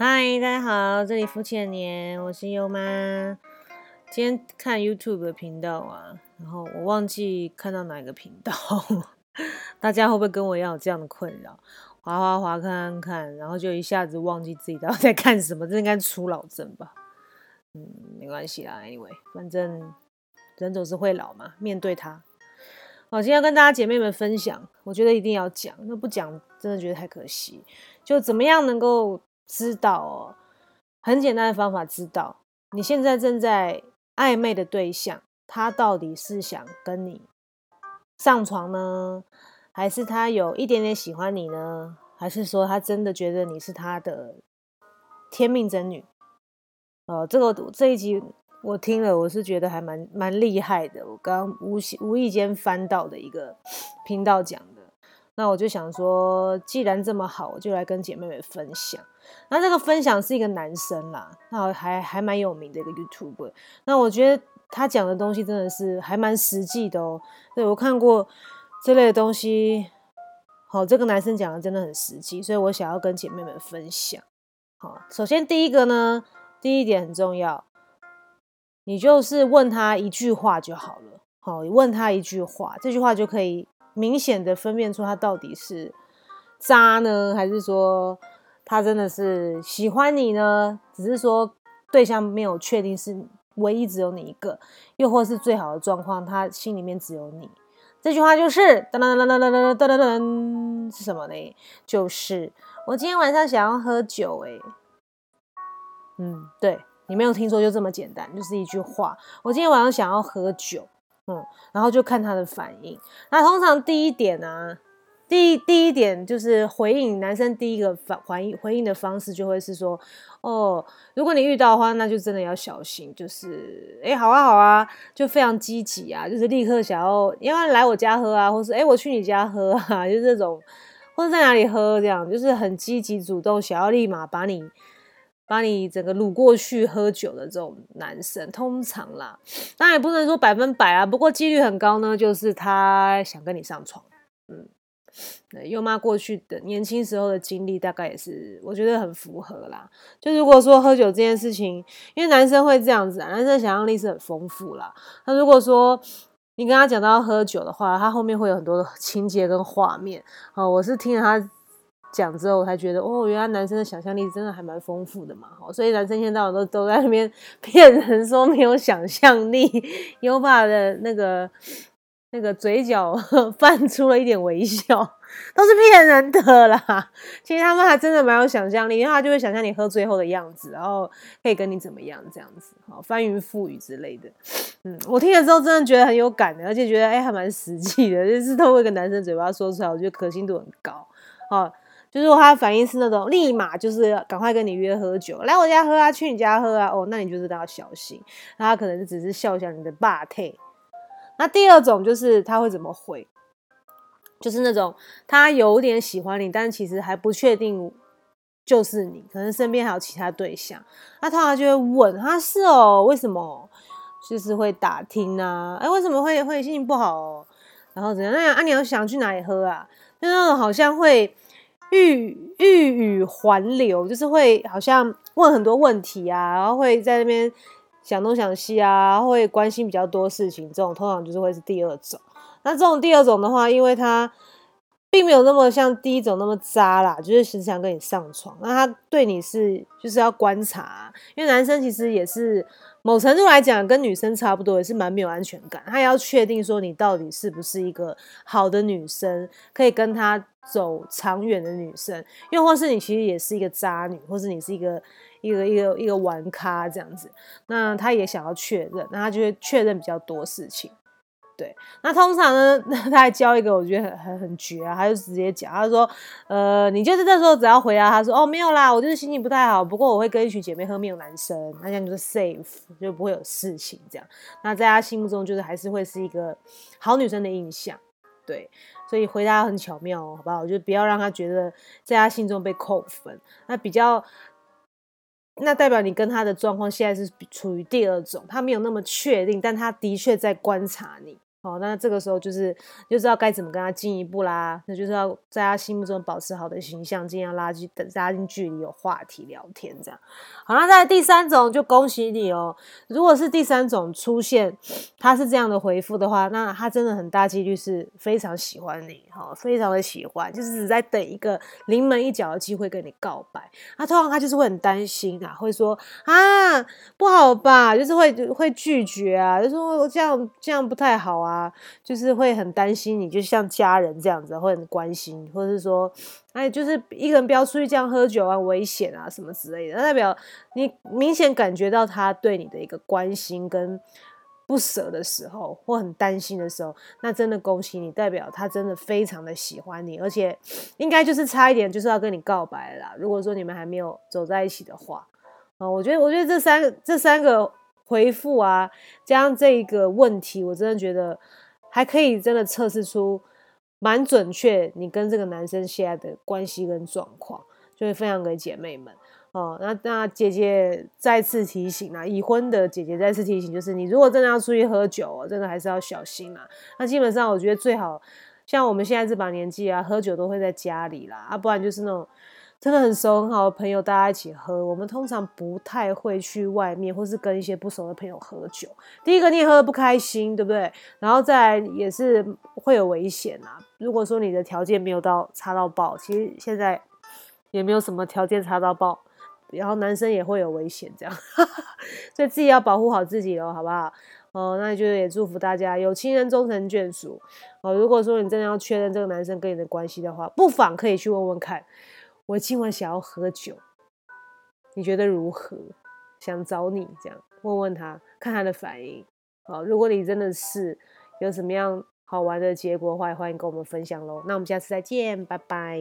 嗨，大家好，这里肤浅年，我是优妈。今天看 YouTube 的频道啊，然后我忘记看到哪个频道，大家会不会跟我一样有这样的困扰？滑滑滑，看看看，然后就一下子忘记自己到底在看什么，这应该初老症吧？嗯，没关系啦，Anyway，反正人总是会老嘛，面对它。好，今天要跟大家姐妹们分享，我觉得一定要讲，那不讲真的觉得太可惜。就怎么样能够？知道哦，很简单的方法，知道你现在正在暧昧的对象，他到底是想跟你上床呢，还是他有一点点喜欢你呢？还是说他真的觉得你是他的天命真女？哦，这个这一集我听了，我是觉得还蛮蛮厉害的。我刚无无意间翻到的一个频道讲的。那我就想说，既然这么好，我就来跟姐妹们分享。那这个分享是一个男生啦，那还还蛮有名的一个 YouTube。那我觉得他讲的东西真的是还蛮实际的哦。对我看过这类的东西，好，这个男生讲的真的很实际，所以我想要跟姐妹们分享。好，首先第一个呢，第一点很重要，你就是问他一句话就好了。好，问他一句话，这句话就可以。明显的分辨出他到底是渣呢，还是说他真的是喜欢你呢？只是说对象没有确定是唯一只有你一个，又或是最好的状况，他心里面只有你。这句话就是噔噔噔噔噔噔噔噔噔，是什么呢？就是我今天晚上想要喝酒，哎，嗯，对你没有听说，就这么简单，就是一句话。我今天晚上想要喝酒。嗯，然后就看他的反应。那通常第一点呢，第一第一点就是回应男生第一个反回应回应的方式就会是说，哦，如果你遇到的话，那就真的要小心，就是哎，好啊好啊，就非常积极啊，就是立刻想要，因为来我家喝啊，或是哎我去你家喝啊，就这种，或者在哪里喝这样，就是很积极主动，想要立马把你。把你整个掳过去喝酒的这种男生，通常啦，当然也不能说百分百啊，不过几率很高呢，就是他想跟你上床。嗯，优妈过去的年轻时候的经历，大概也是我觉得很符合啦。就如果说喝酒这件事情，因为男生会这样子，啊，男生想象力是很丰富啦。那如果说你跟他讲到喝酒的话，他后面会有很多的情节跟画面。啊，我是听了他。讲之后，我才觉得哦，原来男生的想象力真的还蛮丰富的嘛。好所以男生现在都都在那边 骗人说没有想象力。优爸的那个那个嘴角 泛出了一点微笑，都是骗人的啦。其实他们还真的蛮有想象力，因为他就会想象你喝醉后的样子，然后可以跟你怎么样这样子，好翻云覆雨之类的。嗯，我听了之后真的觉得很有感的，而且觉得哎还蛮实际的，就是透过一个男生嘴巴说出来，我觉得可信度很高。好。就是说他的反应是那种立马就是赶快跟你约喝酒，来我家喝啊，去你家喝啊，哦，那你就是都要小心。那他可能只是笑笑你的霸退。那第二种就是他会怎么回？就是那种他有点喜欢你，但其实还不确定就是你，可能身边还有其他对象。那他就会问他是哦，为什么？就是会打听啊，哎，为什么会会心情不好？哦？然后怎样？那样啊，你要想去哪里喝啊？就那种好像会。欲欲语还流，就是会好像问很多问题啊，然后会在那边想东想西啊，会关心比较多事情。这种通常就是会是第二种。那这种第二种的话，因为他并没有那么像第一种那么渣啦，就是时常跟你上床。那他对你是就是要观察，因为男生其实也是。某程度来讲，跟女生差不多，也是蛮没有安全感。他要确定说你到底是不是一个好的女生，可以跟他走长远的女生，又或是你其实也是一个渣女，或是你是一个一个一个一个玩咖这样子。那他也想要确认，那他就会确认比较多事情。对，那通常呢，他还教一个，我觉得很很很绝啊，他就直接讲，他说，呃，你就是这时候只要回答他说，哦，没有啦，我就是心情不太好，不过我会跟一群姐妹喝，没有男生，那这样就是 safe，就不会有事情这样。那在他心目中，就是还是会是一个好女生的印象，对，所以回答很巧妙哦，好不好？就不要让他觉得在他心中被扣分。那比较，那代表你跟他的状况现在是处于第二种，他没有那么确定，但他的确在观察你。哦，那这个时候就是就知道该怎么跟他进一步啦，那就是要在他心目中保持好的形象，尽量拉近等拉近距离，有话题聊天这样。好，那在第三种就恭喜你哦，如果是第三种出现，他是这样的回复的话，那他真的很大几率是非常喜欢你，哈，非常的喜欢，就是只在等一个临门一脚的机会跟你告白。那通常他就是会很担心啊，会说啊不好吧，就是会会拒绝啊，就说这样这样不太好啊。啊，就是会很担心你，就像家人这样子，会很关心，或者是说，哎，就是一个人不要出去这样喝酒啊，危险啊，什么之类的。那代表你明显感觉到他对你的一个关心跟不舍的时候，或很担心的时候，那真的恭喜你，代表他真的非常的喜欢你，而且应该就是差一点就是要跟你告白了。如果说你们还没有走在一起的话，啊，我觉得，我觉得这三个，这三个。回复啊，加上这一个问题，我真的觉得还可以，真的测试出蛮准确，你跟这个男生现在的关系跟状况，就会分享给姐妹们哦。那那姐姐再次提醒啊，已婚的姐姐再次提醒，就是你如果真的要出去喝酒，哦真的还是要小心啊。那基本上我觉得最好像我们现在这把年纪啊，喝酒都会在家里啦，啊，不然就是那种。真的很熟很好的朋友，大家一起喝。我们通常不太会去外面，或是跟一些不熟的朋友喝酒。第一个，你也喝得不开心，对不对？然后再来也是会有危险啊。如果说你的条件没有到差到爆，其实现在也没有什么条件差到爆，然后男生也会有危险，这样，所以自己要保护好自己哦，好不好？哦，那就也祝福大家有情人终成眷属。哦，如果说你真的要确认这个男生跟你的关系的话，不妨可以去问问看。我今晚想要喝酒，你觉得如何？想找你这样问问他，看他的反应。好，如果你真的是有什么样好玩的结果的话，欢迎跟我们分享喽。那我们下次再见，拜拜。